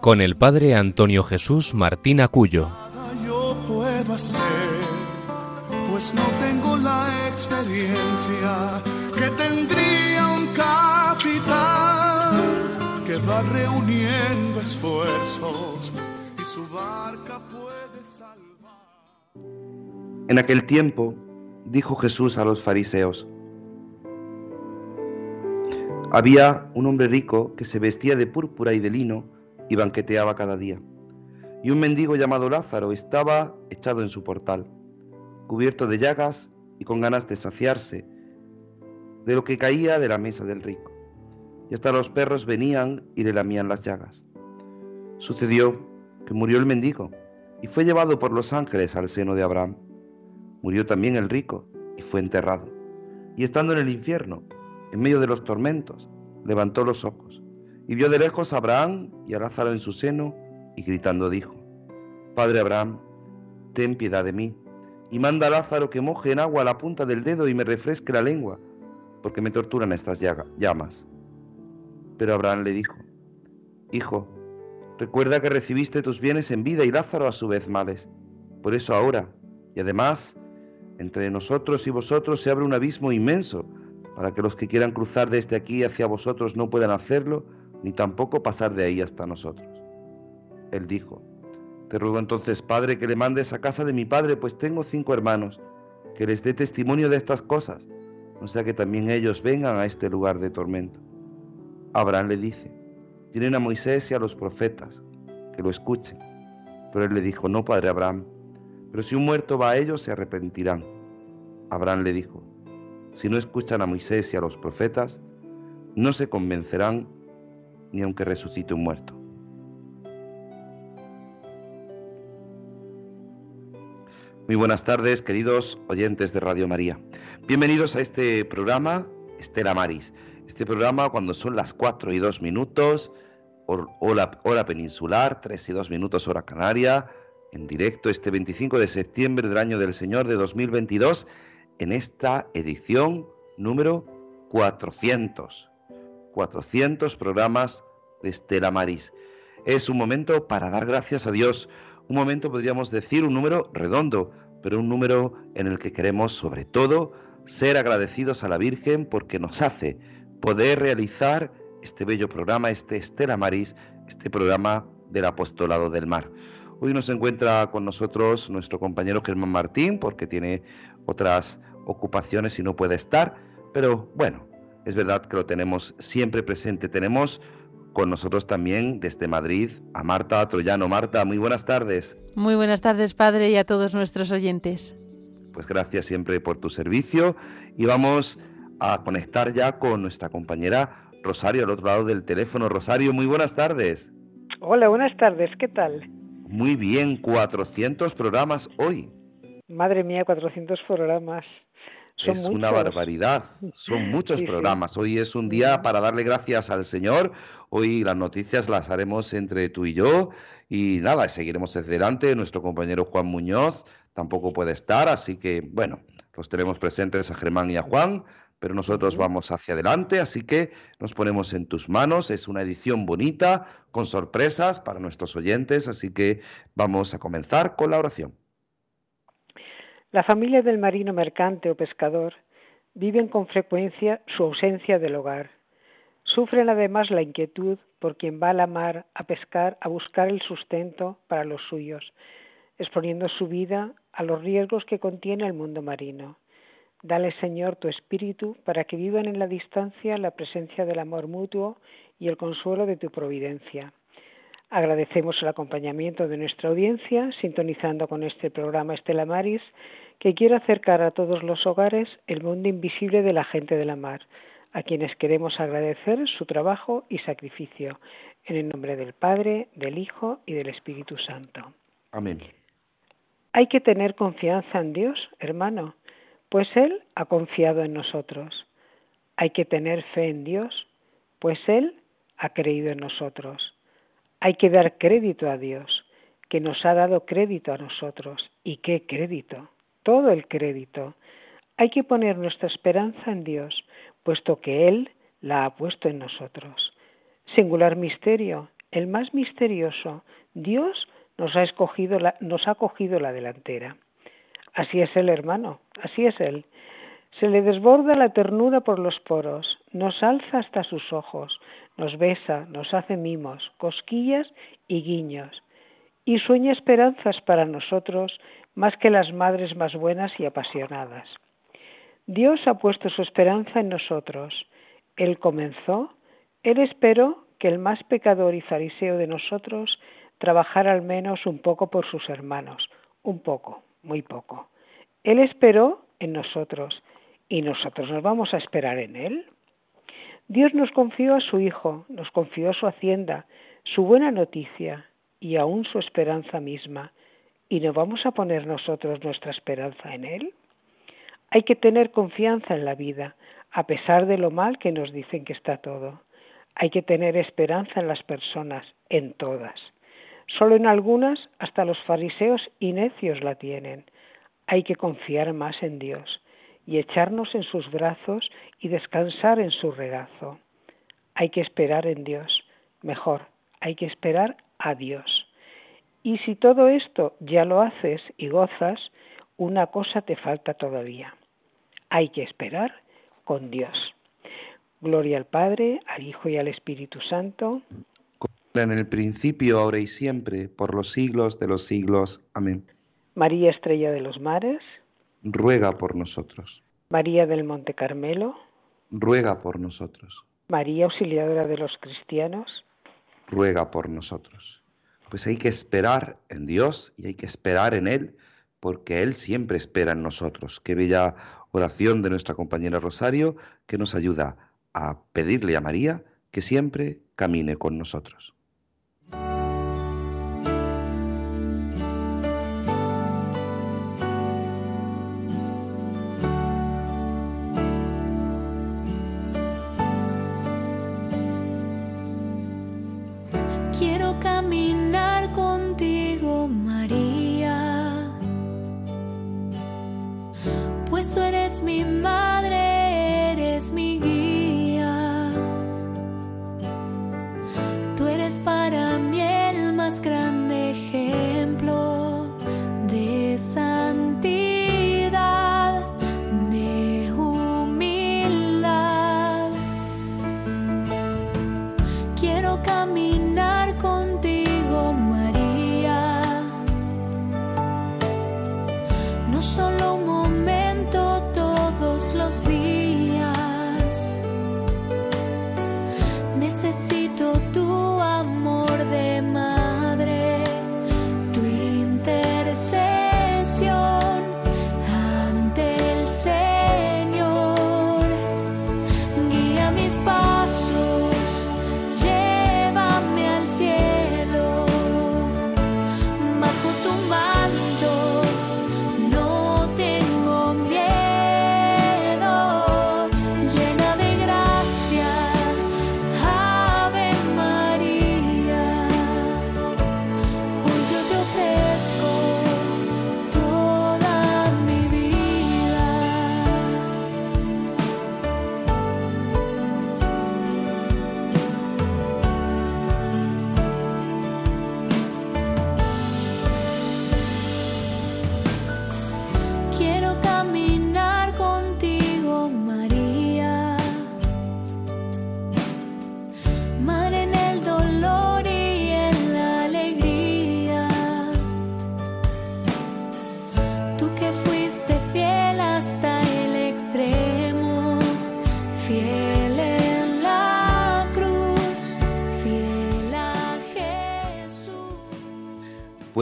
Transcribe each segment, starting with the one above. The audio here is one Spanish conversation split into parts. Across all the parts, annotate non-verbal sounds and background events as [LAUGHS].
con el padre Antonio Jesús Martín Acuyo. Yo puedo hacer, pues no tengo la experiencia que tendría un capitán que va reuniendo esfuerzos y su barca puede salvar. En aquel tiempo dijo Jesús a los fariseos, había un hombre rico que se vestía de púrpura y de lino y banqueteaba cada día. Y un mendigo llamado Lázaro estaba echado en su portal, cubierto de llagas y con ganas de saciarse de lo que caía de la mesa del rico. Y hasta los perros venían y le lamían las llagas. Sucedió que murió el mendigo y fue llevado por los ángeles al seno de Abraham. Murió también el rico y fue enterrado. Y estando en el infierno, en medio de los tormentos, levantó los ojos y vio de lejos a Abraham y a Lázaro en su seno y gritando dijo, Padre Abraham, ten piedad de mí y manda a Lázaro que moje en agua la punta del dedo y me refresque la lengua, porque me torturan estas llamas. Pero Abraham le dijo, Hijo, recuerda que recibiste tus bienes en vida y Lázaro a su vez males. Por eso ahora, y además, entre nosotros y vosotros se abre un abismo inmenso para que los que quieran cruzar desde aquí hacia vosotros no puedan hacerlo, ni tampoco pasar de ahí hasta nosotros. Él dijo, Te ruego entonces, Padre, que le mandes a casa de mi padre, pues tengo cinco hermanos, que les dé testimonio de estas cosas, no sea que también ellos vengan a este lugar de tormento. Abraham le dice, Tienen a Moisés y a los profetas, que lo escuchen. Pero él le dijo, No, Padre Abraham, pero si un muerto va a ellos, se arrepentirán. Abraham le dijo, si no escuchan a Moisés y a los profetas, no se convencerán ni aunque resucite un muerto. Muy buenas tardes, queridos oyentes de Radio María. Bienvenidos a este programa Estela Maris. Este programa cuando son las 4 y 2 minutos, hora, hora peninsular, 3 y 2 minutos hora canaria, en directo este 25 de septiembre del año del Señor de 2022 en esta edición número 400. 400 programas de Estela Maris. Es un momento para dar gracias a Dios, un momento podríamos decir un número redondo, pero un número en el que queremos sobre todo ser agradecidos a la Virgen porque nos hace poder realizar este bello programa, este Estela Maris, este programa del Apostolado del Mar. Hoy nos encuentra con nosotros nuestro compañero Germán Martín porque tiene otras ocupaciones y no puede estar, pero bueno, es verdad que lo tenemos siempre presente. Tenemos con nosotros también desde Madrid a Marta Troyano. Marta, muy buenas tardes. Muy buenas tardes, padre, y a todos nuestros oyentes. Pues gracias siempre por tu servicio y vamos a conectar ya con nuestra compañera Rosario al otro lado del teléfono. Rosario, muy buenas tardes. Hola, buenas tardes, ¿qué tal? Muy bien, 400 programas hoy. Madre mía, 400 programas es una barbaridad, son muchos programas. Hoy es un día para darle gracias al Señor. Hoy las noticias las haremos entre tú y yo y nada, seguiremos hacia adelante. Nuestro compañero Juan Muñoz tampoco puede estar, así que bueno, los tenemos presentes a Germán y a Juan, pero nosotros vamos hacia adelante, así que nos ponemos en tus manos. Es una edición bonita, con sorpresas para nuestros oyentes, así que vamos a comenzar con la oración. La familia del marino mercante o pescador viven con frecuencia su ausencia del hogar. Sufren además la inquietud por quien va a la mar a pescar a buscar el sustento para los suyos, exponiendo su vida a los riesgos que contiene el mundo marino. Dale, Señor, tu espíritu para que vivan en la distancia la presencia del amor mutuo y el consuelo de tu providencia. Agradecemos el acompañamiento de nuestra audiencia, sintonizando con este programa Estela Maris, que quiere acercar a todos los hogares el mundo invisible de la gente de la mar, a quienes queremos agradecer su trabajo y sacrificio. En el nombre del Padre, del Hijo y del Espíritu Santo. Amén. Hay que tener confianza en Dios, hermano, pues Él ha confiado en nosotros. Hay que tener fe en Dios, pues Él ha creído en nosotros. Hay que dar crédito a Dios, que nos ha dado crédito a nosotros. ¿Y qué crédito? Todo el crédito. Hay que poner nuestra esperanza en Dios, puesto que Él la ha puesto en nosotros. Singular misterio, el más misterioso, Dios nos ha escogido la, nos ha cogido la delantera. Así es el hermano, así es él. Se le desborda la ternura por los poros, nos alza hasta sus ojos, nos besa, nos hace mimos, cosquillas y guiños, y sueña esperanzas para nosotros más que las madres más buenas y apasionadas. Dios ha puesto su esperanza en nosotros. Él comenzó, Él esperó que el más pecador y fariseo de nosotros trabajara al menos un poco por sus hermanos, un poco, muy poco. Él esperó en nosotros y nosotros nos vamos a esperar en Él. Dios nos confió a su Hijo, nos confió su hacienda, su buena noticia y aún su esperanza misma. ¿Y no vamos a poner nosotros nuestra esperanza en Él? Hay que tener confianza en la vida, a pesar de lo mal que nos dicen que está todo. Hay que tener esperanza en las personas, en todas. Solo en algunas, hasta los fariseos y necios la tienen. Hay que confiar más en Dios y echarnos en sus brazos y descansar en su regazo. Hay que esperar en Dios. Mejor, hay que esperar a Dios. Y si todo esto ya lo haces y gozas, una cosa te falta todavía. Hay que esperar con Dios. Gloria al Padre, al Hijo y al Espíritu Santo. En el principio, ahora y siempre, por los siglos de los siglos. Amén. María Estrella de los Mares. Ruega por nosotros. María del Monte Carmelo. Ruega por nosotros. María Auxiliadora de los Cristianos. Ruega por nosotros. Pues hay que esperar en Dios y hay que esperar en Él porque Él siempre espera en nosotros. Qué bella oración de nuestra compañera Rosario que nos ayuda a pedirle a María que siempre camine con nosotros.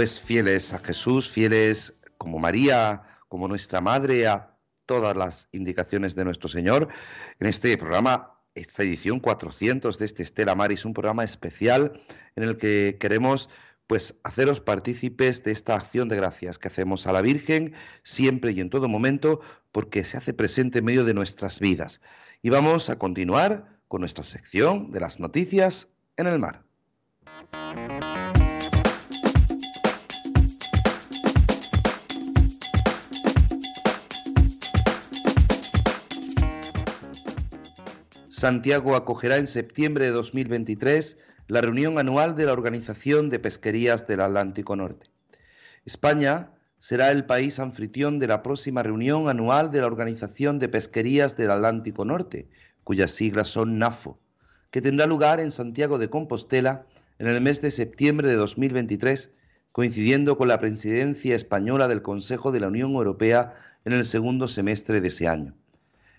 Fieles a Jesús, fieles como María, como nuestra madre, a todas las indicaciones de nuestro Señor en este programa esta edición 400 de este Estela Maris, un programa especial en el que queremos pues haceros partícipes de esta acción de gracias que hacemos a la Virgen siempre y en todo momento porque se hace presente en medio de nuestras vidas. Y vamos a continuar con nuestra sección de las noticias en el mar. Santiago acogerá en septiembre de 2023 la reunión anual de la Organización de Pesquerías del Atlántico Norte. España será el país anfitrión de la próxima reunión anual de la Organización de Pesquerías del Atlántico Norte, cuyas siglas son NAFO, que tendrá lugar en Santiago de Compostela en el mes de septiembre de 2023, coincidiendo con la presidencia española del Consejo de la Unión Europea en el segundo semestre de ese año.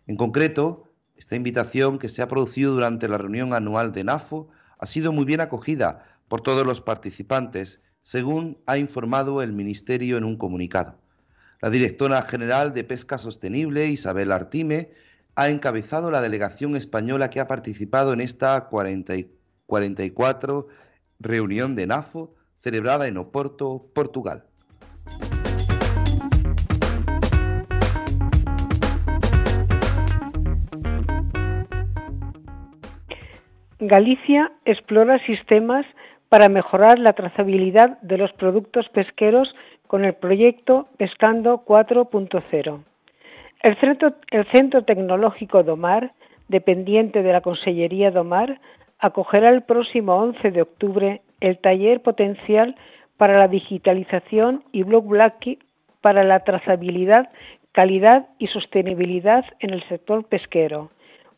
En concreto, esta invitación que se ha producido durante la reunión anual de NAFO ha sido muy bien acogida por todos los participantes, según ha informado el Ministerio en un comunicado. La directora general de Pesca Sostenible, Isabel Artime, ha encabezado la delegación española que ha participado en esta 44 reunión de NAFO celebrada en Oporto, Portugal. Galicia explora sistemas para mejorar la trazabilidad de los productos pesqueros con el proyecto Pescando 4.0. El Centro, el Centro Tecnológico Domar, dependiente de la Consellería Domar, acogerá el próximo 11 de octubre el taller potencial para la digitalización y Block Black para la trazabilidad, calidad y sostenibilidad en el sector pesquero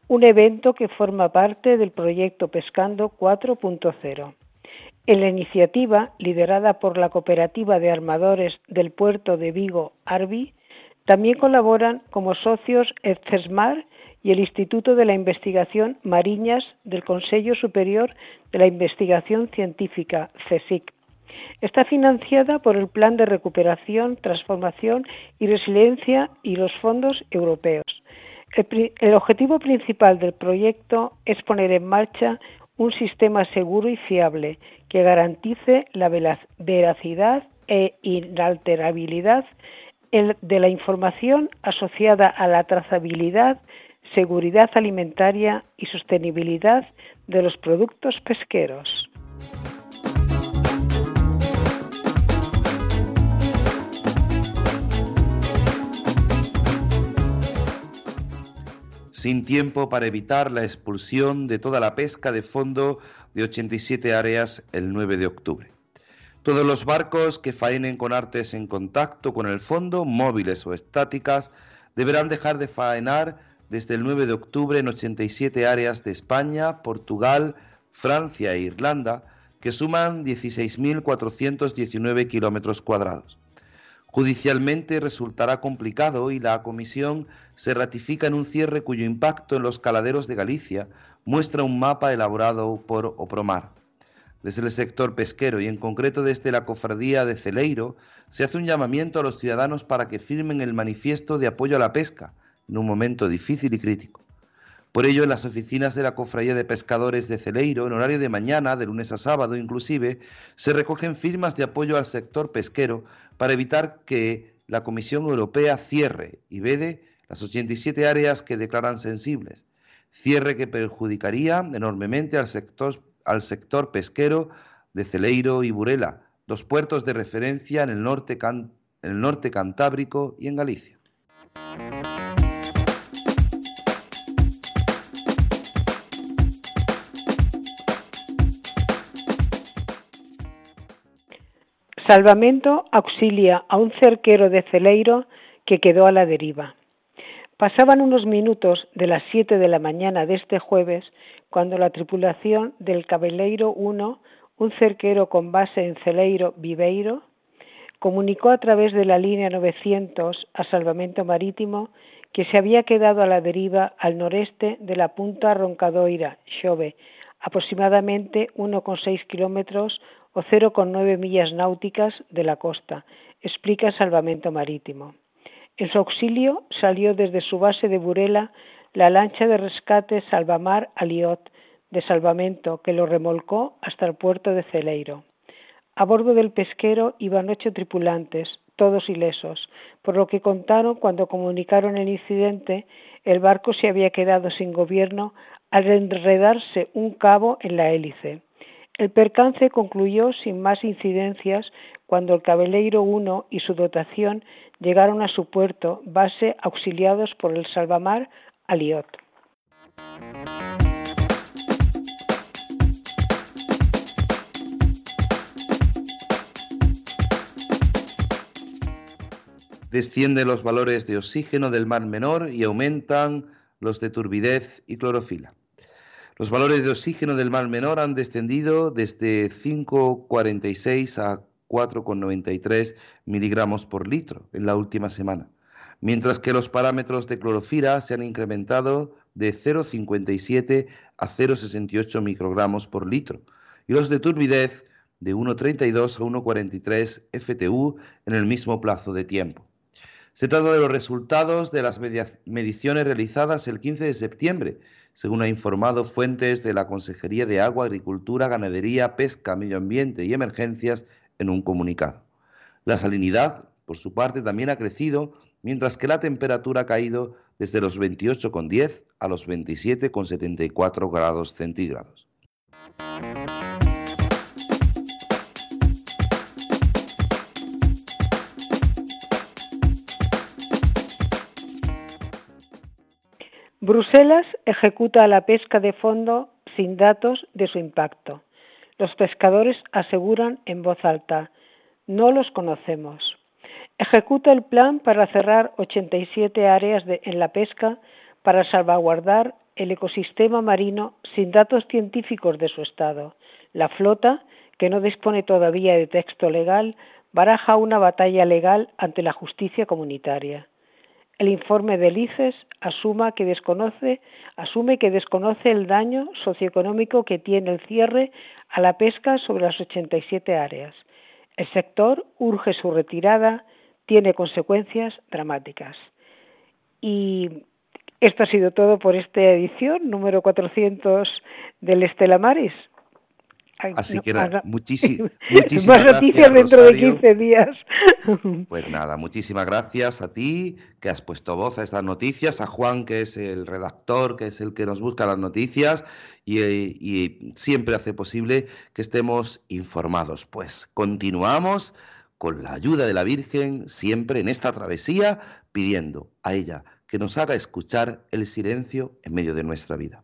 un evento que forma parte del proyecto Pescando 4.0. En la iniciativa, liderada por la Cooperativa de Armadores del Puerto de Vigo, Arbi, también colaboran como socios EFCESMAR y el Instituto de la Investigación Mariñas del Consejo Superior de la Investigación Científica, CSIC. Está financiada por el Plan de Recuperación, Transformación y Resiliencia y los fondos europeos. El, objetivo principal del proyecto es poner en marcha un sistema seguro y fiable que garantice la veracidad e inalterabilidad de la información asociada a la trazabilidad, seguridad alimentaria y sostenibilidad de los productos pesqueros. Sin tiempo para evitar la expulsión de toda la pesca de fondo de 87 áreas el 9 de octubre. Todos los barcos que faenen con artes en contacto con el fondo, móviles o estáticas, deberán dejar de faenar desde el 9 de octubre en 87 áreas de España, Portugal, Francia e Irlanda, que suman 16.419 kilómetros cuadrados. Judicialmente resultará complicado y la Comisión se ratifica en un cierre cuyo impacto en los caladeros de Galicia muestra un mapa elaborado por Opromar. Desde el sector pesquero y en concreto desde la cofradía de Celeiro se hace un llamamiento a los ciudadanos para que firmen el manifiesto de apoyo a la pesca en un momento difícil y crítico. Por ello, en las oficinas de la Cofradía de Pescadores de Celeiro, en horario de mañana, de lunes a sábado inclusive, se recogen firmas de apoyo al sector pesquero para evitar que la Comisión Europea cierre y vede las 87 áreas que declaran sensibles, cierre que perjudicaría enormemente al sector, pesquero de Celeiro y Burela, dos puertos de referencia en el norte cantábrico y en Galicia. Salvamento auxilia a un cerquero de Celeiro que quedó a la deriva. Pasaban unos minutos de las siete de la mañana de este jueves cuando la tripulación del Cabeleiro 1, un cerquero con base en Celeiro Viveiro, comunicó a través de la línea 900 a Salvamento Marítimo que se había quedado a la deriva al noreste de la punta Roncadoira, Xove, aproximadamente 1,6 kilómetros o 0,9 millas náuticas de la costa, explica Salvamento Marítimo. En su auxilio salió desde su base de Burela la lancha de rescate Salvamar Aliot de salvamento que lo remolcó hasta el puerto de Celeiro. A bordo del pesquero iban ocho tripulantes, todos ilesos, por lo que contaron cuando comunicaron el incidente, el barco se había quedado sin gobierno al enredarse un cabo en la hélice. El percance concluyó sin más incidencias cuando el Cabeleiro 1 y su dotación llegaron a su puerto, base auxiliados por el salvamar Aliot. Descienden los valores de oxígeno del mar menor y aumentan los de turbidez y clorofila. Los valores de oxígeno del mar menor han descendido desde 5,46 a 4,93 miligramos por litro en la última semana, mientras que los parámetros de clorofila se han incrementado de 0,57 a 0,68 microgramos por litro y los de turbidez de 1,32 a 1,43 FTU en el mismo plazo de tiempo. Se trata de los resultados de las mediciones realizadas el 15 de septiembre, según ha informado fuentes de la Consejería de Agua, Agricultura, Ganadería, Pesca, Medio Ambiente y Emergencias en un comunicado. La salinidad, por su parte, también ha crecido, mientras que la temperatura ha caído desde los 28,10 a los 27,74 grados centígrados. Bruselas ejecuta la pesca de fondo sin datos de su impacto. Los pescadores aseguran en voz alta, no los conocemos. Ejecuta el plan para cerrar 87 áreas en la pesca para salvaguardar el ecosistema marino sin datos científicos de su estado. La flota, que no dispone todavía de texto legal, baraja una batalla legal ante la justicia comunitaria. El informe del ICES asuma que desconoce, asume que desconoce el daño socioeconómico que tiene el cierre a la pesca sobre las 87 áreas. El sector urge su retirada, tiene consecuencias dramáticas. Y esto ha sido todo por esta edición número 400 del Estela Maris. Así que nada, [LAUGHS] muchísimas, Más noticias dentro de 15 días. [LAUGHS] Pues nada, muchísimas gracias a ti que has puesto voz a estas noticias, a Juan que es el redactor, que es el que nos busca las noticias y, y siempre hace posible que estemos informados. Pues continuamos con la ayuda de la Virgen siempre en esta travesía pidiendo a ella que nos haga escuchar el silencio en medio de nuestra vida.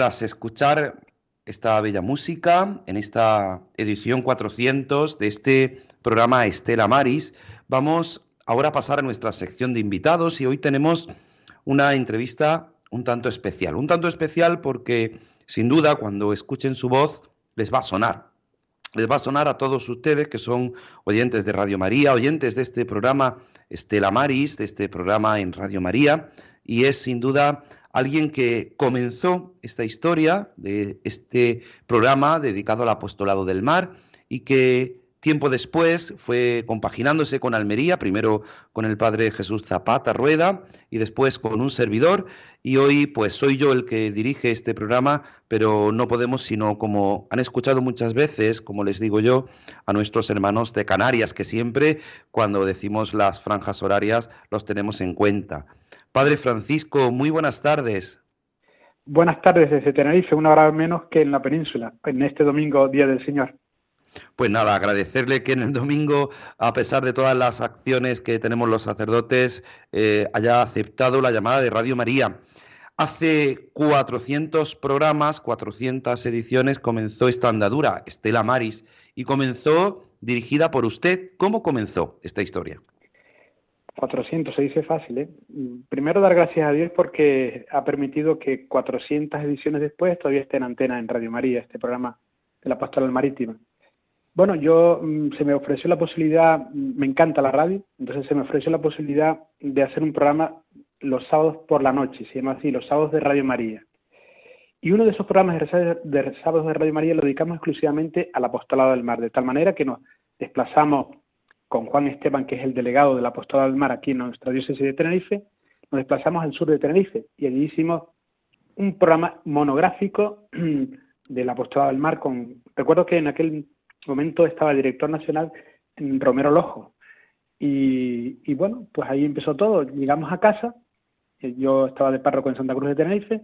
Tras escuchar esta bella música en esta edición 400 de este programa Estela Maris, vamos ahora a pasar a nuestra sección de invitados y hoy tenemos una entrevista un tanto especial. Un tanto especial porque sin duda cuando escuchen su voz les va a sonar. Les va a sonar a todos ustedes que son oyentes de Radio María, oyentes de este programa Estela Maris, de este programa en Radio María, y es sin duda alguien que comenzó esta historia de este programa dedicado al apostolado del mar y que tiempo después fue compaginándose con Almería, primero con el padre Jesús Zapata Rueda y después con un servidor y hoy pues soy yo el que dirige este programa, pero no podemos sino como han escuchado muchas veces, como les digo yo, a nuestros hermanos de Canarias que siempre cuando decimos las franjas horarias los tenemos en cuenta. Padre Francisco, muy buenas tardes. Buenas tardes desde Tenerife, una hora menos que en la península, en este domingo, Día del Señor. Pues nada, agradecerle que en el domingo, a pesar de todas las acciones que tenemos los sacerdotes, eh, haya aceptado la llamada de Radio María. Hace 400 programas, 400 ediciones, comenzó esta andadura, Estela Maris, y comenzó dirigida por usted. ¿Cómo comenzó esta historia? 400, se dice fácil, ¿eh? Primero dar gracias a Dios porque ha permitido que 400 ediciones después todavía esté en antena en Radio María, este programa de la Pastoral Marítima. Bueno, yo mm, se me ofreció la posibilidad, mm, me encanta la radio, entonces se me ofreció la posibilidad de hacer un programa los sábados por la noche, se llama así, los sábados de Radio María. Y uno de esos programas de, sábados de Radio María lo dedicamos exclusivamente al apostolado del mar, de tal manera que nos desplazamos con Juan Esteban, que es el delegado del Apostolado del Mar aquí en nuestra diócesis de Tenerife, nos desplazamos al sur de Tenerife y allí hicimos un programa monográfico [CLEARS THROAT] del Apostolado del Mar. Con, recuerdo que en aquel momento estaba el director nacional Romero Lojo. Y, y, bueno, pues ahí empezó todo. Llegamos a casa, eh, yo estaba de párroco en Santa Cruz de Tenerife,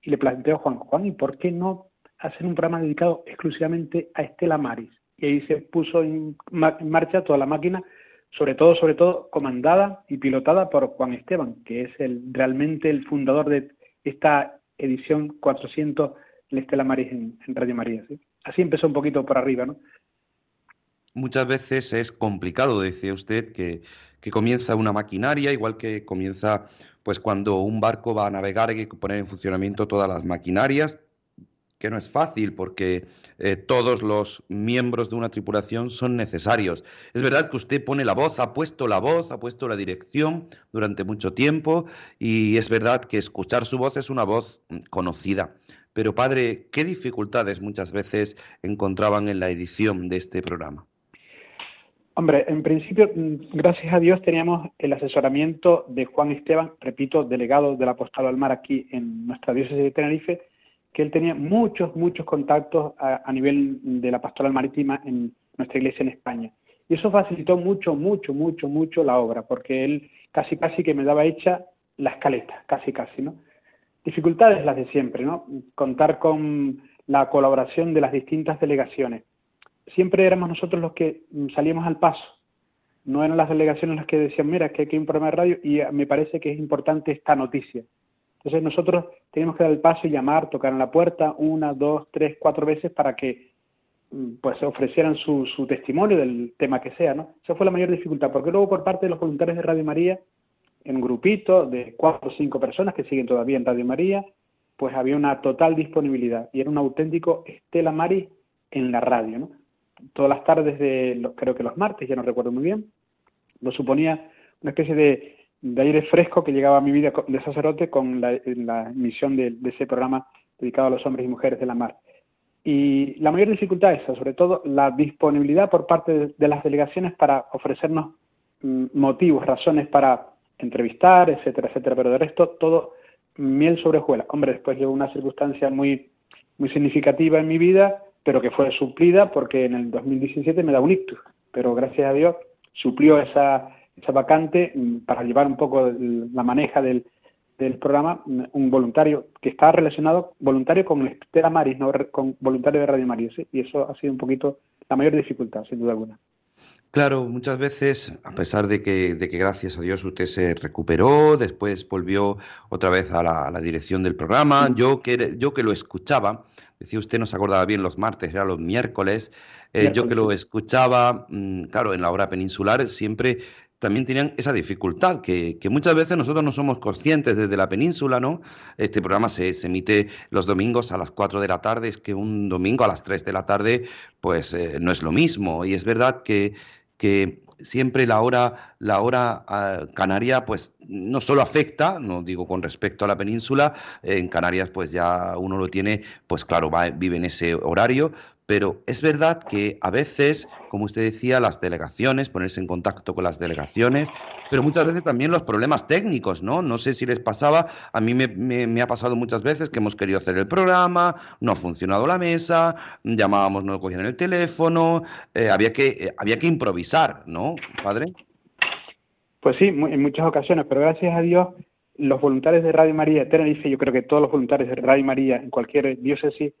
y le planteo a Juan, Juan, ¿y por qué no hacer un programa dedicado exclusivamente a Estela Maris? Y ahí se puso en, marcha toda la máquina, sobre todo, sobre todo comandada y pilotada por Juan Esteban, que es el, realmente el fundador de esta edición 400 de Estela Maris en, Radio María. Así empezó un poquito por arriba, ¿no? Muchas veces es complicado, decía usted, que, que comienza una maquinaria, igual que comienza pues cuando un barco va a navegar hay que poner en funcionamiento todas las maquinarias, que no es fácil porque eh, todos los miembros de una tripulación son necesarios. Es verdad que usted pone la voz, ha puesto la voz, ha puesto la dirección durante mucho tiempo y es verdad que escuchar su voz es una voz mm, conocida. Pero padre, ¿qué dificultades muchas veces encontraban en la edición de este programa? Hombre, en principio, mm, gracias a Dios teníamos el asesoramiento de Juan Esteban, repito, delegado del Apostado al Mar aquí en nuestra diócesis de Tenerife, que él tenía muchos, muchos contactos a, nivel de la pastoral marítima en nuestra iglesia en España. Y eso facilitó mucho, mucho, mucho, mucho la obra, porque él casi, casi que me daba hecha la escaleta, casi, casi, ¿no? Dificultades las de siempre, ¿no? Contar con la colaboración de las distintas delegaciones. Siempre éramos nosotros los que salíamos al paso. No eran las delegaciones las que decían, mira, que aquí hay un programa de radio y me parece que es importante esta noticia. Entonces nosotros tenemos que dar el paso y llamar, tocar en la puerta una, dos, tres, cuatro veces para que mm, pues ofrecieran su, su testimonio del tema que sea, ¿no? Esa fue la mayor dificultad, porque luego por parte de los voluntarios de Radio María, en grupito de cuatro o cinco personas que siguen todavía en Radio María, pues había una total disponibilidad y era un auténtico Estela Maris en la radio, ¿no? Todas las tardes de, creo que los martes, ya no recuerdo muy bien, lo suponía una especie de, aire fresco que llegaba a mi vida de sacerdote con la, emisión de, ese programa dedicado a los hombres y mujeres de la mar. Y la mayor dificultad es sobre todo la disponibilidad por parte de, las delegaciones para ofrecernos mm, motivos, razones para entrevistar, etcétera, etcétera, pero de resto todo miel sobre hojuelas. Hombre, después llegó una circunstancia muy, muy significativa en mi vida, pero que fue suplida porque en el 2017 me da un ictus, pero gracias a Dios suplió esa, esa vacante mm, para llevar un poco la maneja del, del programa mm, un voluntario que está relacionado, voluntario con Estela Maris, no con voluntario de Radio María, y eso ha sido un poquito la mayor dificultad, sin duda alguna. Claro, muchas veces, a pesar de que, de que gracias a Dios usted se recuperó, después volvió otra vez a la, dirección del programa, yo, que, yo que lo escuchaba, decía usted no se acordaba bien los martes, era los miércoles, eh, yo que lo escuchaba, mm, claro, en la hora peninsular siempre también tenían esa dificultad, que, muchas veces nosotros no somos conscientes desde la península, ¿no? Este programa se, emite los domingos a las 4 de la tarde, es que un domingo a las 3 de la tarde, pues eh, no es lo mismo. Y es verdad que, siempre la hora, la hora ah, canaria, pues no solo afecta, no digo con respecto a la península, en Canarias pues ya uno lo tiene, pues claro, va, vive en ese horario, pero es verdad que a veces, como usted decía, las delegaciones, ponerse en contacto con las delegaciones, pero muchas veces también los problemas técnicos, ¿no? No sé si les pasaba, a mí me, ha pasado muchas veces que hemos querido hacer el programa, no ha funcionado la mesa, llamábamos, no cogían el teléfono, eh, había, que, eh, había que improvisar, ¿no, padre? Pues sí, en muchas ocasiones, pero gracias a Dios los voluntarios de Radio María Tenerife, yo creo que todos los voluntarios de Radio María en cualquier diócesis,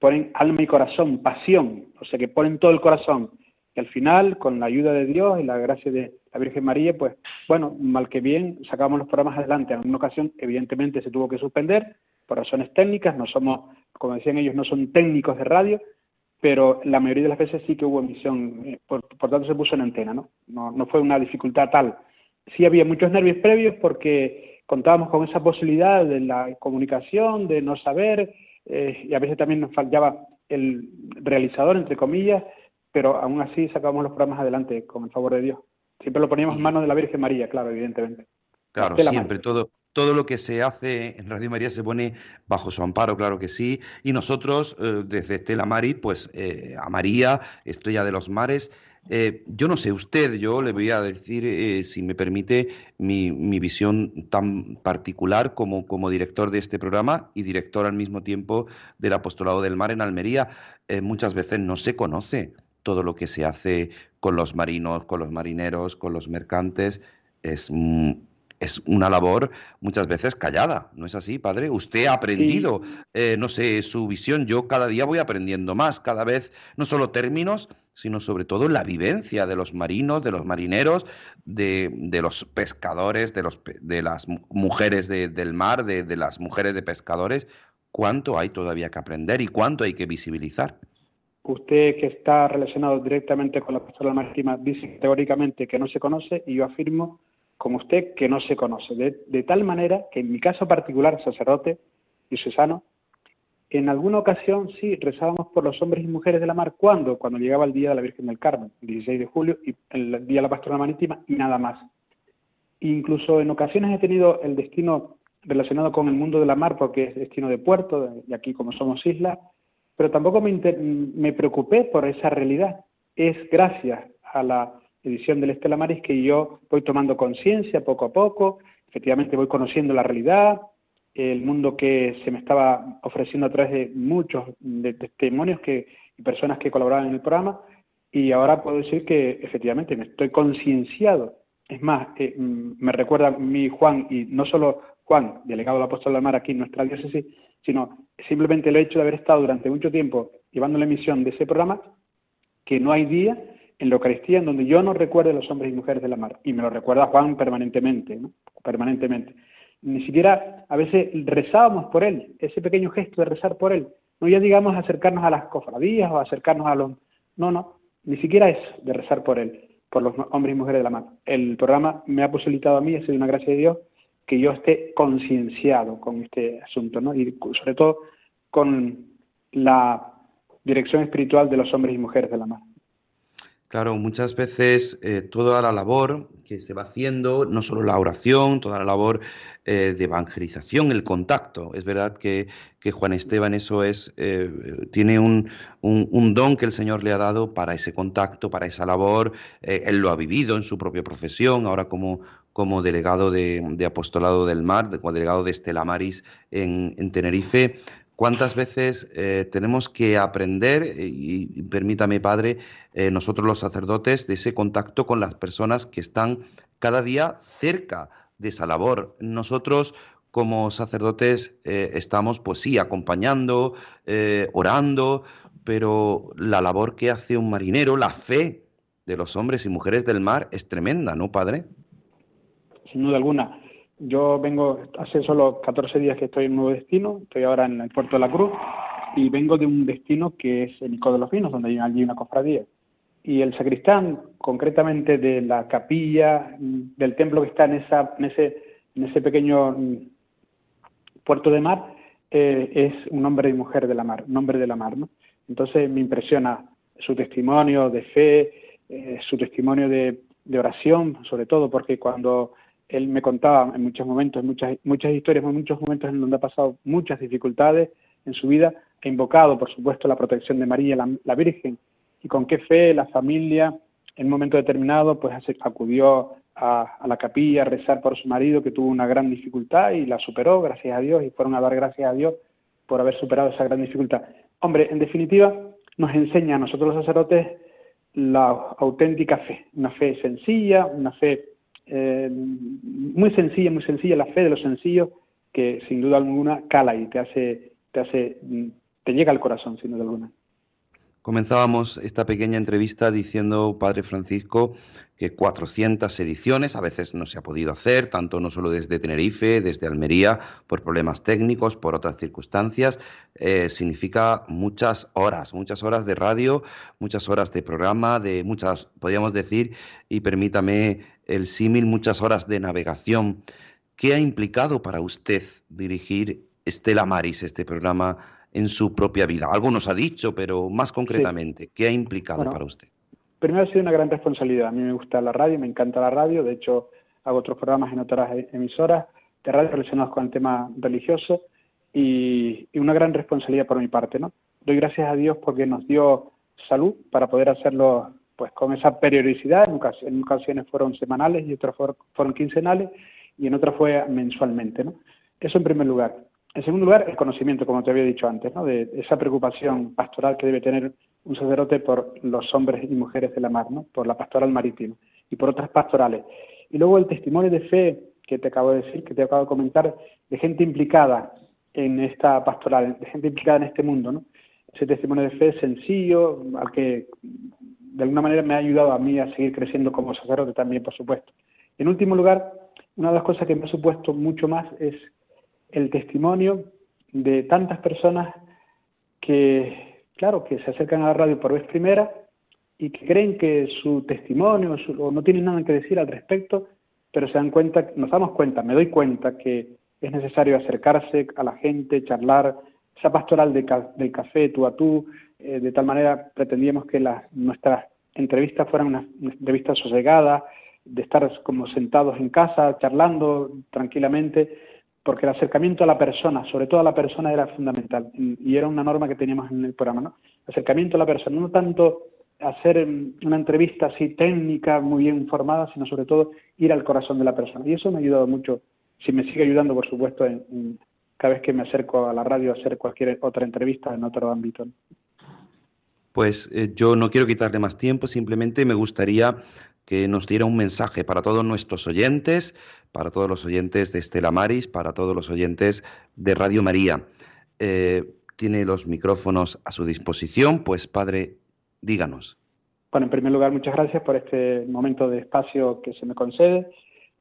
ponen alma y corazón, pasión, o sea que ponen todo el corazón. Y al final, con la ayuda de Dios y la gracia de la Virgen María, pues bueno, mal que bien, sacamos los programas adelante. En una ocasión, evidentemente, se tuvo que suspender por razones técnicas, no somos, como decían ellos, no son técnicos de radio, pero la mayoría de las veces sí que hubo emisión, eh, por, tanto se puso en antena, ¿no? ¿no? No fue una dificultad tal. Sí había muchos nervios previos porque contábamos con esa posibilidad de la comunicación, de no saber, eh, y a veces también nos fallaba el realizador, entre comillas, pero aún así sacábamos los programas adelante con el favor de Dios. Siempre lo poníamos en manos de la Virgen María, claro, evidentemente. Claro, siempre, todo, todo lo que se hace en Radio María se pone bajo su amparo, claro que sí. Y nosotros, eh, desde Estela Mari, pues eh, a María, Estrella de los Mares, eh, yo no sé usted, yo le voy a decir, eh, si me permite, mi, visión tan particular como, director de este programa y director al mismo tiempo del Apostolado del Mar en Almería. Eh, muchas veces no se conoce todo lo que se hace con los marinos, con los marineros, con los mercantes. Es mm, es una labor muchas veces callada, ¿no es así, padre? Usted ha aprendido, eh, no sé, su visión, yo cada día voy aprendiendo más, cada vez, no solo términos, sino sobre todo la vivencia de los marinos, de los marineros, de, los pescadores, de, los, de las mujeres del mar, de, de las mujeres de pescadores, cuánto hay todavía que aprender y cuánto hay que visibilizar. Usted que está relacionado directamente con la pastoral marítima dice teóricamente que no se conoce y yo afirmo como usted que no se conoce, de, tal manera que en mi caso particular, sacerdote y Susano, en alguna ocasión sí rezábamos por los hombres y mujeres de la mar. ¿Cuándo? Cuando llegaba el día de la Virgen del Carmen, el 16 de julio, y el día de la pastoral marítima, y nada más. Incluso en ocasiones he tenido el destino relacionado con el mundo de la mar, porque es destino de puerto, y aquí como somos isla, pero tampoco me, me preocupé por esa realidad. Es gracias a la edición del Estela Maris que yo voy tomando conciencia poco a poco, efectivamente voy conociendo la realidad, el mundo que se me estaba ofreciendo a través de muchos testimonios que, y personas que colaboraban en el programa, y ahora puedo decir que efectivamente me estoy concienciado. Es más, eh, mm, me recuerda mi Juan, y no solo Juan, delegado del apóstol de mar aquí en nuestra diócesis, sino simplemente el hecho de haber estado durante mucho tiempo llevando la emisión de ese programa, que no hay día en la Eucaristía en donde yo no recuerde a los hombres y mujeres de la mar. Y me lo recuerda Juan permanentemente, ¿no? Permanentemente. Ni siquiera a veces rezábamos por él, ese pequeño gesto de rezar por él, No ya digamos acercarnos a las cofradías o acercarnos a los... No, no, ni siquiera es de rezar por él, por los hombres y mujeres de la mano. El programa me ha posibilitado a mí, sido una gracia de Dios, que yo esté concienciado con este asunto, ¿no? Y sobre todo con la dirección espiritual de los hombres y mujeres de la mano. Claro, muchas veces eh, toda la labor que se va haciendo, no solo la oración, toda la labor eh, de evangelización, el contacto. Es verdad que, Juan Esteban eso es, eh, tiene un, don que el Señor le ha dado para ese contacto, para esa labor. él lo ha vivido en su propia profesión, ahora como, delegado de, apostolado del mar, como delegado de Estela Maris en Tenerife. ¿Cuántas veces eh, tenemos que aprender, eh, y, permítame, Padre, eh, nosotros los sacerdotes, de ese contacto con las personas que están cada día cerca de esa labor? Nosotros, como sacerdotes, estamos, pues sí, acompañando, orando, pero la labor que hace un marinero, la fe de los hombres y mujeres del mar es tremenda, ¿no, Padre? Sin duda alguna. Yo vengo, hace solo 14 días que estoy en un nuevo destino, estoy ahora en el puerto de la Cruz y vengo de un destino que es el Ico de los Vinos, donde hay allí una cofradía. Y el sacristán, concretamente de la capilla del templo que está en, esa, en, ese, en ese pequeño mm, puerto de mar, eh, es un hombre y mujer de la mar, un hombre de la mar. ¿no? Entonces me impresiona su testimonio de fe, eh, su testimonio de, de oración, sobre todo porque cuando él me contaba en muchos momentos, muchas, muchas historias, en muchos momentos en donde ha pasado muchas dificultades en su vida, ha invocado, por supuesto, la protección de María, la, Virgen, y con qué fe la familia, en un momento determinado, pues acudió a, la capilla a rezar por su marido, que tuvo una gran dificultad y la superó, gracias a Dios, y fueron a dar gracias a Dios por haber superado esa gran dificultad. Hombre, en definitiva, nos enseña a nosotros los sacerdotes la auténtica fe, una fe sencilla, una fe eh, muy sencilla, muy sencilla, la fe de lo sencillo, que sin duda alguna cala y te hace, te hace, te llega al corazón, sin duda alguna. Comenzábamos esta pequeña entrevista diciendo, Padre Francisco, que 400 ediciones, a veces no se ha podido hacer, tanto no solo desde Tenerife, desde Almería, por problemas técnicos, por otras circunstancias, eh, significa muchas horas, muchas horas de radio, muchas horas de programa, de muchas, podríamos decir, y permítame el símil, muchas horas de navegación. ¿Qué ha implicado para usted dirigir Estela Maris, este programa? en su propia vida. Algo nos ha dicho, pero más concretamente, ¿qué ha implicado para usted? Primero ha sido una gran responsabilidad. A mí me gusta la radio, me encanta la radio. De hecho, hago otros programas en otras emisoras de radio relacionados con el tema religioso y, una gran responsabilidad por mi parte. ¿no? Doy gracias a Dios porque nos dio salud para poder hacerlo pues con esa periodicidad. En ocasiones, en ocasiones fueron semanales y otras fueron, quincenales y en otras fue mensualmente. ¿no? Eso en primer lugar. En segundo lugar, el conocimiento, como te había dicho antes, ¿no? de esa preocupación pastoral que debe tener un sacerdote por los hombres y mujeres de la mar, ¿no? por la pastoral marítima y por otras pastorales. Y luego el testimonio de fe que te acabo de decir, que te acabo de comentar, de gente implicada en esta pastoral, de gente implicada en este mundo. ¿no? Ese testimonio de fe sencillo, al que de alguna manera me ha ayudado a mí a seguir creciendo como sacerdote también, por supuesto. En último lugar, una de las cosas que me ha supuesto mucho más es el testimonio de tantas personas que, claro, que se acercan a la radio por vez primera y que creen que su testimonio o no tienen nada que decir al respecto, pero se dan cuenta, nos damos cuenta, me doy cuenta que es necesario acercarse a la gente, charlar, esa pastoral de, del café tú a tú, eh, de tal manera pretendíamos que las, nuestras entrevistas fueran unas entrevistas sosegadas, de estar como sentados en casa, charlando tranquilamente, porque el acercamiento a la persona, sobre todo a la persona, era fundamental y era una norma que teníamos en el programa, ¿no? Acercamiento a la persona, no tanto hacer una entrevista así técnica, muy bien informada, sino sobre todo ir al corazón de la persona. Y eso me ha ayudado mucho, si me sigue ayudando, por supuesto, en, cada vez que me acerco a la radio a hacer cualquier otra entrevista en otro ámbito. Pues eh, yo no quiero quitarle más tiempo, simplemente me gustaría que nos diera un mensaje para todos nuestros oyentes, para todos los oyentes de Estela Maris, para todos los oyentes de Radio María. Eh, tiene los micrófonos a su disposición, pues Padre, díganos. Bueno, en primer lugar, muchas gracias por este momento de espacio que se me concede.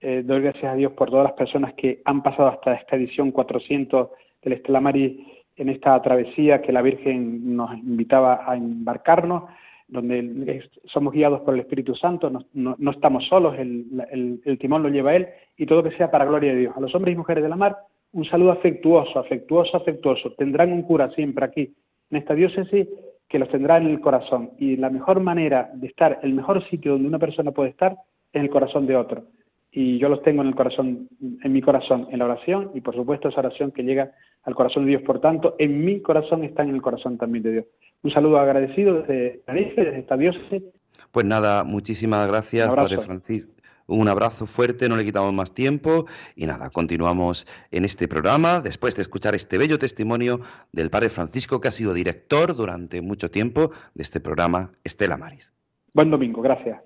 Eh, doy gracias a Dios por todas las personas que han pasado hasta esta edición 400 del Estela Maris en esta travesía que la Virgen nos invitaba a embarcarnos, donde somos guiados por el Espíritu Santo, no, estamos solos, el, el, timón lo lleva Él, y todo que sea para gloria de Dios. A los hombres y mujeres de la mar, un saludo afectuoso, afectuoso, afectuoso. Tendrán un cura siempre aquí, en esta diócesis, que los tendrá en el corazón. Y la mejor manera de estar, el mejor sitio donde una persona puede estar, es el corazón de otro. Y yo los tengo en el corazón, en mi corazón, en la oración, y por supuesto esa oración que llega al corazón de Dios. Por tanto, en mi corazón está en el corazón también de Dios. Un saludo agradecido desde Tenerife, desde esta diócesis. Pues nada, muchísimas gracias, Padre Francisco. Un abrazo fuerte, no le quitamos más tiempo y nada, continuamos en este programa después de escuchar este bello testimonio del Padre Francisco que ha sido director durante mucho tiempo de este programa Estela Maris. Buen domingo, gracias.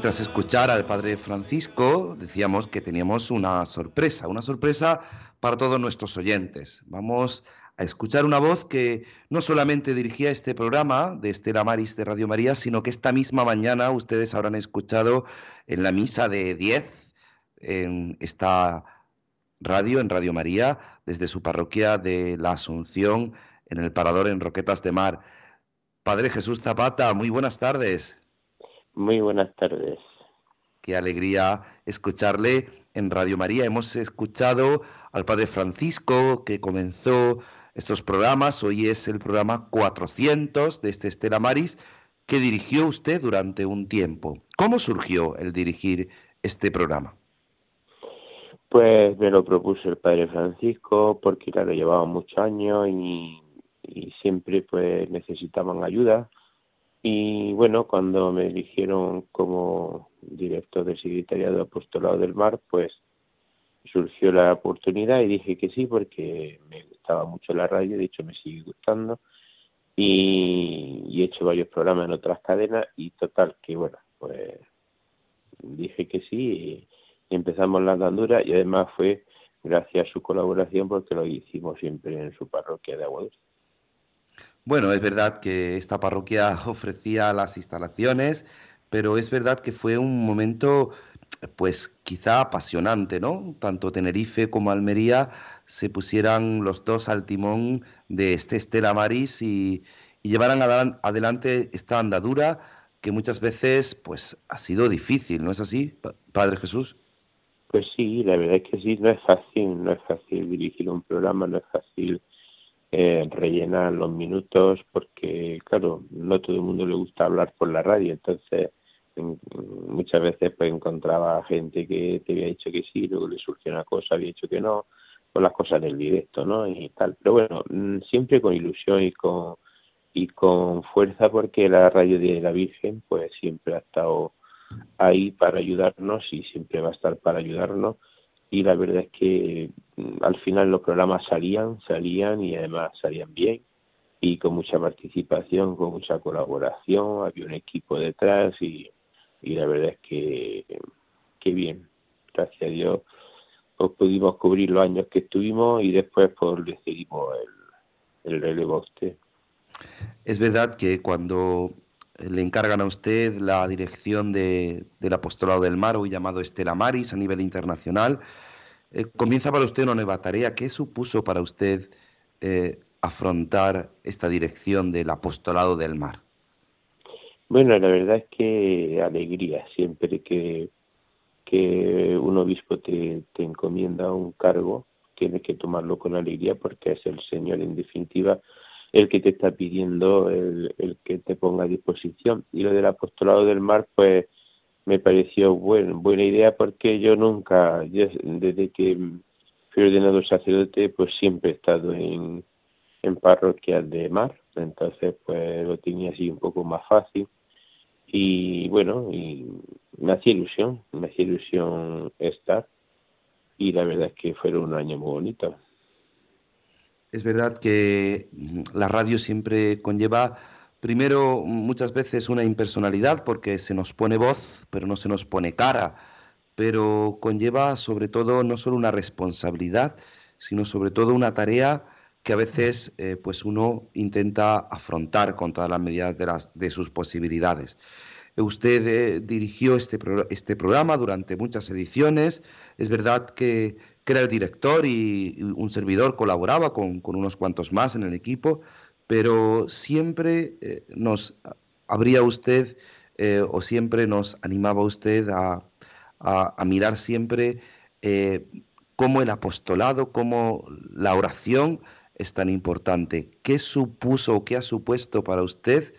Tras escuchar al Padre Francisco, decíamos que teníamos una sorpresa, una sorpresa para todos nuestros oyentes. Vamos a escuchar una voz que no solamente dirigía este programa de Estela Maris de Radio María, sino que esta misma mañana ustedes habrán escuchado en la misa de 10 en esta radio, en Radio María, desde su parroquia de la Asunción, en el Parador en Roquetas de Mar. Padre Jesús Zapata, muy buenas tardes. Muy buenas tardes. Qué alegría escucharle en Radio María. Hemos escuchado al Padre Francisco que comenzó estos programas. Hoy es el programa 400 de este Estela Maris que dirigió usted durante un tiempo. ¿Cómo surgió el dirigir este programa? Pues me lo propuso el Padre Francisco porque claro, llevaba muchos años y, y siempre pues necesitaban ayuda y bueno, cuando me eligieron como director del Secretariado de Apostolado del Mar, pues surgió la oportunidad y dije que sí porque me gustaba mucho la radio, de hecho me sigue gustando y, he hecho varios programas en otras cadenas y total que bueno, pues dije que sí y, empezamos la andadura y además fue gracias a su colaboración porque lo hicimos siempre en su parroquia de Aguadulce. Bueno, es verdad que esta parroquia [LAUGHS] ofrecía las instalaciones, pero es verdad que fue un momento, pues quizá apasionante, ¿no? Tanto Tenerife como Almería se pusieran los dos al timón de este Estela Maris y, llevaran adelante esta andadura que muchas veces, pues, ha sido difícil, ¿no es así, Padre Jesús? Pues sí, la verdad es que sí, no es fácil, no es fácil dirigir un programa, no es fácil eh, los minutos porque, claro, no todo el mundo le gusta hablar por la radio, entonces muchas veces pues encontraba gente que te había dicho que sí, luego le surgió una cosa, había dicho que no, con las cosas del directo, ¿no? Y tal. Pero bueno, mm, siempre con ilusión y con y con fuerza porque la radio de la Virgen pues siempre ha estado ahí para ayudarnos y siempre va a estar para ayudarnos y la verdad es que mm, al final los programas salían, salían y además salían bien y con mucha participación, con mucha colaboración, había un equipo detrás y, y la verdad es que, que bien, gracias a Dios pues pudimos cubrir los años que estuvimos y después pues le seguimos el, el relevo a usted. Es verdad que cuando le encargan a usted la dirección de, del apostolado del mar, hoy llamado Estela Maris a nivel internacional, eh, comienza para usted una nueva tarea. ¿Qué supuso para usted eh, afrontar esta dirección del apostolado del mar? Bueno, la verdad es que alegría, siempre que, que un obispo te, te encomienda un cargo, tienes que tomarlo con alegría porque es el Señor en definitiva el que te está pidiendo el, el que te ponga a disposición. Y lo del apostolado del mar, pues me pareció buen, buena idea porque yo nunca, desde que fui ordenado sacerdote, pues siempre he estado en, en parroquias de mar, entonces pues lo tenía así un poco más fácil y bueno, y me hacía ilusión, me hacía ilusión estar y la verdad es que fueron un año muy bonito. Es verdad que la radio siempre conlleva primero muchas veces una impersonalidad porque se nos pone voz, pero no se nos pone cara, pero conlleva sobre todo no solo una responsabilidad, sino sobre todo una tarea que a veces eh, pues uno intenta afrontar con todas las medidas de, las, de sus posibilidades. Usted eh, dirigió este, este programa durante muchas ediciones. Es verdad que, era el director y, un servidor colaboraba con, unos cuantos más en el equipo, pero siempre eh, nos abría usted o siempre nos animaba usted a, a, mirar siempre cómo el apostolado, cómo la oración es tan importante. ¿Qué supuso o qué ha supuesto para usted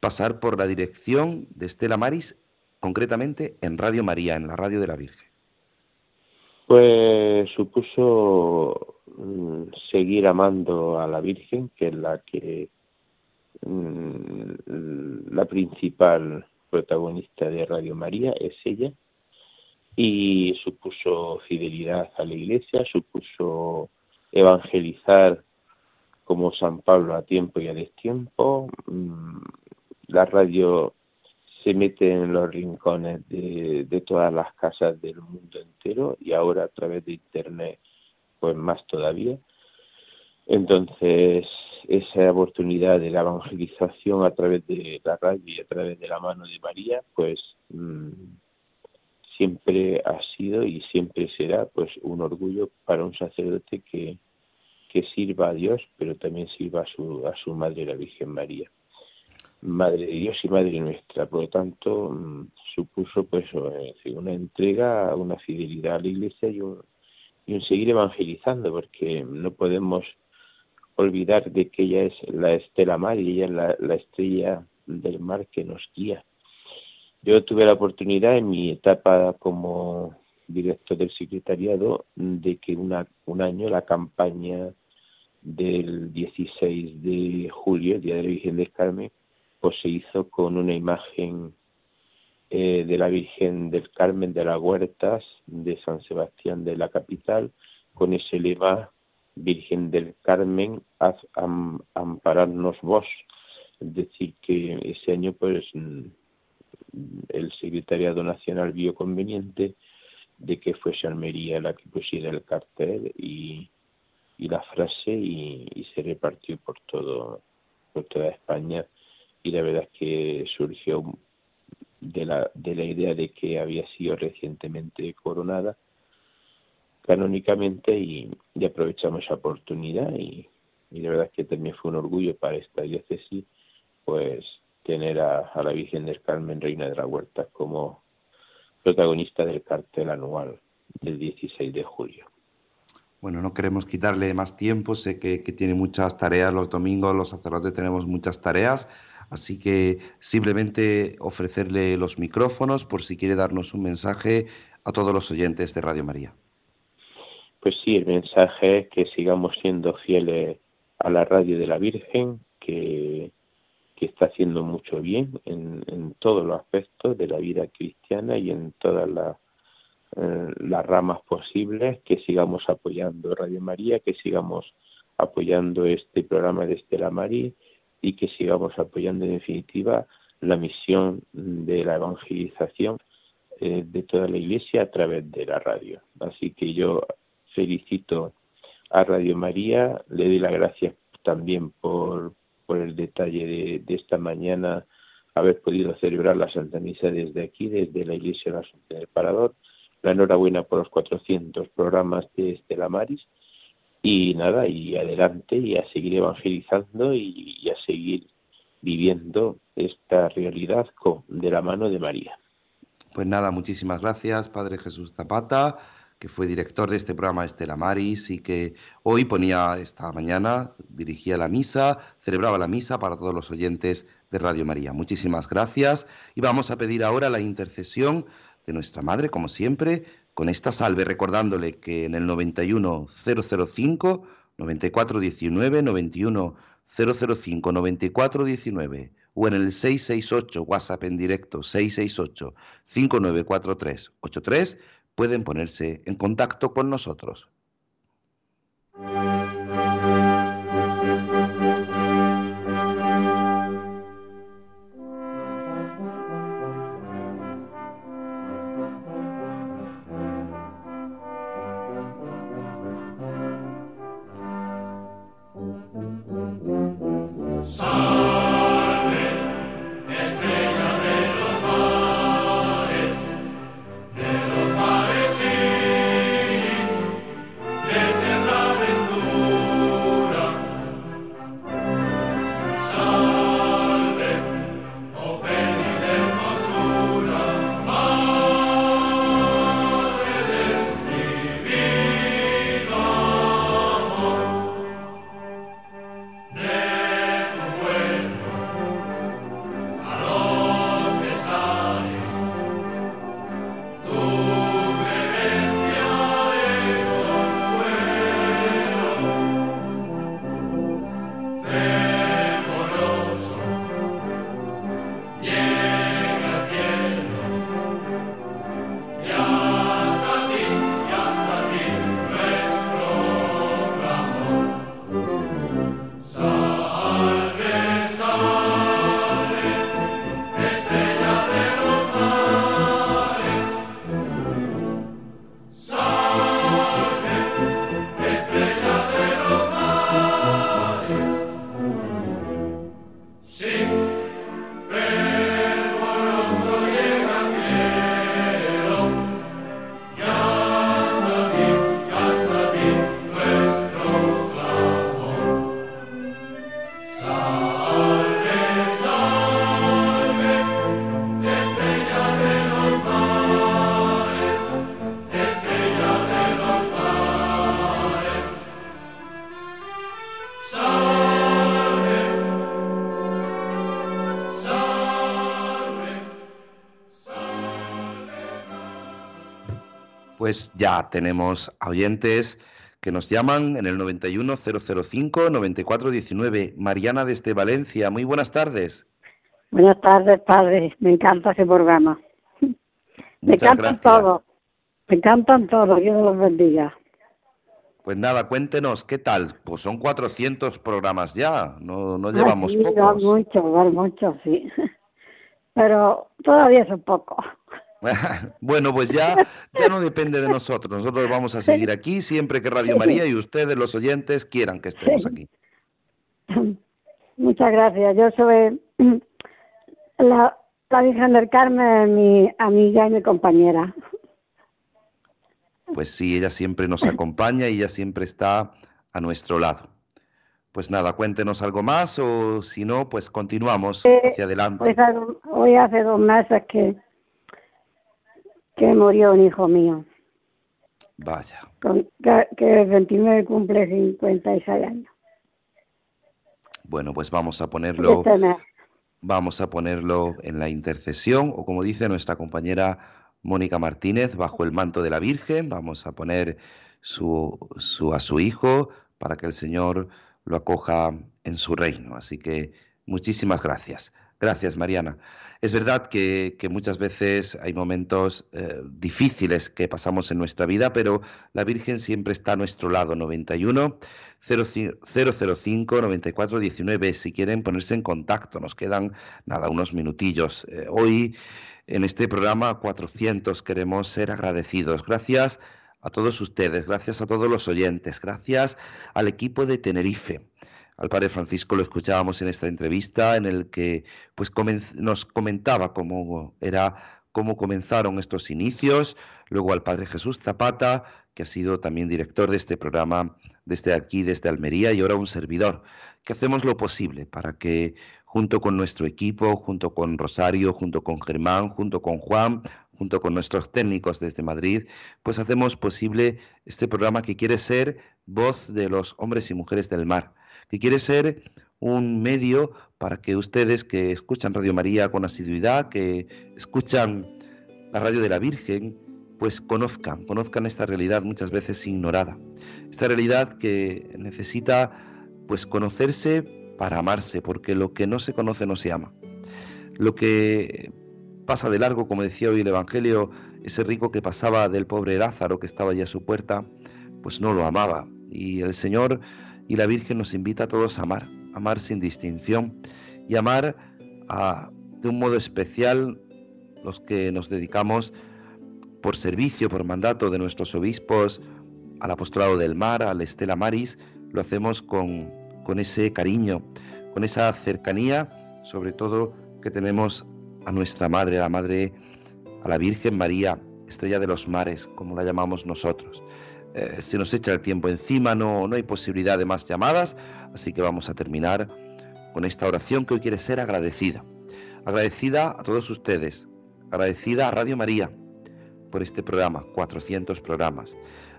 pasar por la dirección de Estela Maris, concretamente en Radio María, en la radio de la Virgen? Pues supuso mm, seguir amando a la Virgen, que es la que mm, la principal protagonista de Radio María es ella y supuso fidelidad a la Iglesia, supuso evangelizar como San Pablo a tiempo y a destiempo. Mm, la radio se mete en los rincones de, todas las casas del mundo entero y ahora a través de Internet pues más todavía. Entonces, esa oportunidad de la evangelización a través de la radio y a través de la mano de María, pues mm, siempre ha sido y siempre será pues un orgullo para un sacerdote que, que sirva a Dios, pero también sirva a su, a su Madre, la Virgen María. Madre de Dios y Madre nuestra, por lo tanto, mm, supuso pues una entrega, una fidelidad a la Iglesia y un, seguir evangelizando, porque no podemos olvidar de que ella es la estela mar y ella es la, la estrella del mar que nos guía. Yo tuve la oportunidad en mi etapa como director del secretariado de que un año la campaña del 16 de julio, el Día de la Virgen del Carmen, pues se hizo con una imagen eh, de la Virgen del Carmen de las Huertas de San Sebastián de la capital, con ese lema Virgen del Carmen, haz ampararnos vos. Es decir, que ese año pues el Secretariado Nacional vio conveniente de que fuese Almería la que pusiera el cartel y y la frase y, se repartió por todo por toda España y la verdad es que surgió de la, de la idea de que había sido recientemente coronada canónicamente y, aprovechamos esa oportunidad y, y, la verdad es que también fue un orgullo para esta diócesis pues tener a, a la Virgen del Carmen Reina de la Huerta como protagonista del cartel anual del 16 de julio. Bueno, no queremos quitarle más tiempo, sé que, tiene muchas tareas, los domingos los sacerdotes tenemos muchas tareas, así que simplemente ofrecerle los micrófonos por si quiere darnos un mensaje a todos los oyentes de Radio María. Pues sí, el mensaje es que sigamos siendo fieles a la radio de la Virgen, que, que está haciendo mucho bien en, en todos los aspectos de la vida cristiana y en todas las eh, las ramas posibles, que sigamos apoyando Radio María, que sigamos apoyando este programa de Estela Mari y que sigamos apoyando en definitiva la misión de la evangelización eh, de toda la Iglesia a través de la radio. Así que yo felicito a Radio María, le doy las gracias también por, por el detalle de, de esta mañana haber podido celebrar la Santa Misa desde aquí, desde la Iglesia de la Asunción del Parador. La enhorabuena por los 400 programas de Estela Maris y nada, y adelante y a seguir evangelizando y, a seguir viviendo esta realidad con, de la mano de María. Pues nada, muchísimas gracias, Padre Jesús Zapata, que fue director de este programa Estela Maris y que hoy ponía esta mañana, dirigía la misa, celebraba la misa para todos los oyentes de Radio María. Muchísimas gracias y vamos a pedir ahora la intercesión nuestra Madre, como siempre, con esta salve, recordándole que en el 91005 9419 91005 9419 o en el 668 WhatsApp en directo 668 5943 83 pueden ponerse en contacto con nosotros. Pues ya tenemos oyentes que nos llaman en el 91005-9419. Mariana desde Valencia, muy buenas tardes. Buenas tardes, padre. Me encanta ese programa. Me encantan todos. Me encantan todos. Dios los bendiga. Pues nada, cuéntenos, ¿qué tal? Pues son 400 programas ya, no, no llevamos ah, sí, pocos. Muchos, muchos, sí. [LAUGHS] Pero todavía son pocos. [LAUGHS] bueno, pues ya, ya no depende de nosotros. Nosotros vamos a seguir aquí siempre que Radio María y ustedes, los oyentes, quieran que estemos aquí. Muchas gracias. Yo soy la, la Virgen del Carmen, mi amiga y mi compañera. Pues sí, ella siempre nos acompaña y ella siempre está a nuestro lado. Pues nada, cuéntenos algo más o si no, pues continuamos eh, hacia adelante. Pues hoy hace dos meses que que murió un hijo mío. Vaya. que, el 29 cumple 56 años. Bueno, pues vamos a ponerlo. Este vamos a ponerlo en la intercesión, o como dice nuestra compañera Mónica Martínez, bajo el manto de la Virgen. Vamos a poner su, su, a su hijo para que el Señor lo acoja en su reino. Así que muchísimas gracias. Gracias, Mariana. Es verdad que, muchas veces hay momentos eh, difíciles que pasamos en nuestra vida, pero la Virgen siempre está a nuestro lado. 91 005 94 19. Si quieren ponerse en contacto, nos quedan nada, unos minutillos. Eh, hoy en este programa 400 queremos ser agradecidos. Gracias a todos ustedes, gracias a todos los oyentes, gracias al equipo de Tenerife al padre Francisco lo escuchábamos en esta entrevista en el que pues nos comentaba cómo era cómo comenzaron estos inicios, luego al padre Jesús Zapata, que ha sido también director de este programa desde aquí, desde Almería, y ahora un servidor, que hacemos lo posible para que junto con nuestro equipo, junto con Rosario, junto con Germán, junto con Juan, junto con nuestros técnicos desde Madrid, pues hacemos posible este programa que quiere ser voz de los hombres y mujeres del mar, que quiere ser un medio para que ustedes que escuchan Radio María con asiduidad, que escuchan la radio de la Virgen, pues conozcan, conozcan esta realidad muchas veces ignorada. Esta realidad que necesita pues conocerse para amarse, porque lo que no se conoce no se ama. Lo que pasa de largo, como decía hoy el Evangelio, ese rico que pasaba del pobre Lázaro que estaba allí a su puerta, pues no lo amaba. Y el Señor y la Virgen nos invita a todos a amar, amar sin distinción y amar de un modo especial los que nos dedicamos por servicio, por mandato de nuestros obispos al apostolado del mar, al Estela Maris, lo hacemos con, con ese cariño, con esa cercanía, sobre todo que tenemos a nuestra Madre, a la Madre, a la Virgen María, estrella de los mares, como la llamamos nosotros. Eh, se nos echa el tiempo encima, no, no hay posibilidad de más llamadas, así que vamos a terminar con esta oración que hoy quiere ser agradecida. Agradecida a todos ustedes, agradecida a Radio María por este programa, 400 programas,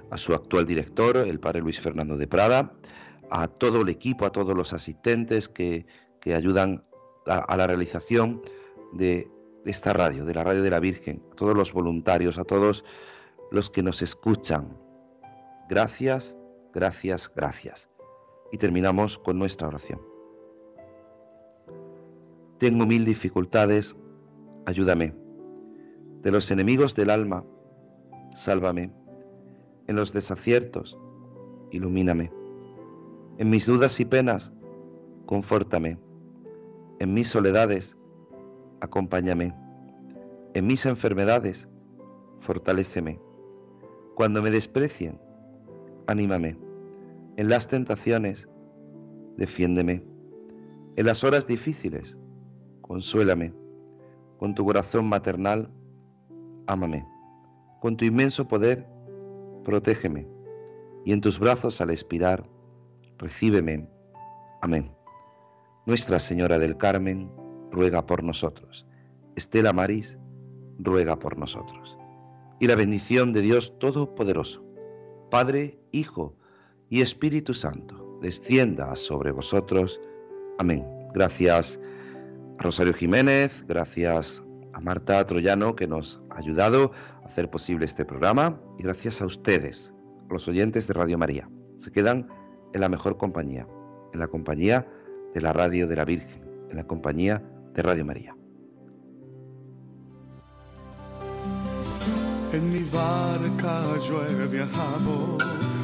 a su actual director, el padre Luis Fernando de Prada, a todo el equipo, a todos los asistentes que, ayudan a, la realización de esta radio, de la radio de la Virgen, a todos los voluntarios, a todos los que nos escuchan, Gracias, gracias, gracias. Y terminamos con nuestra oración. Tengo mil dificultades, ayúdame. De los enemigos del alma, sálvame. En los desaciertos, ilumíname. En mis dudas y penas, confórtame. En mis soledades, acompáñame. En mis enfermedades, fortaléceme. Cuando me desprecien, anímame. En las tentaciones, defiéndeme. En las horas difíciles, consuélame. Con tu corazón maternal, ámame. Con tu inmenso poder, protégeme. Y en tus brazos al expirar, recíbeme. Amén. Nuestra Señora del Carmen, ruega por nosotros. Estela Maris, ruega por nosotros. Y la bendición de Dios Todopoderoso Padre, Hijo y Espíritu Santo, descienda sobre vosotros. Amén. Gracias a Rosario Jiménez, gracias a Marta Troyano que nos ha ayudado a hacer posible este programa y gracias a ustedes, los oyentes de Radio María. Se quedan en la mejor compañía, en la compañía de la radio de la Virgen, en la compañía de Radio María. En mi barca yo viajado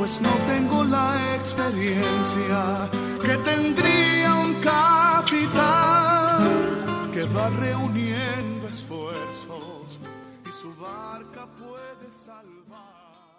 Pues no tengo la experiencia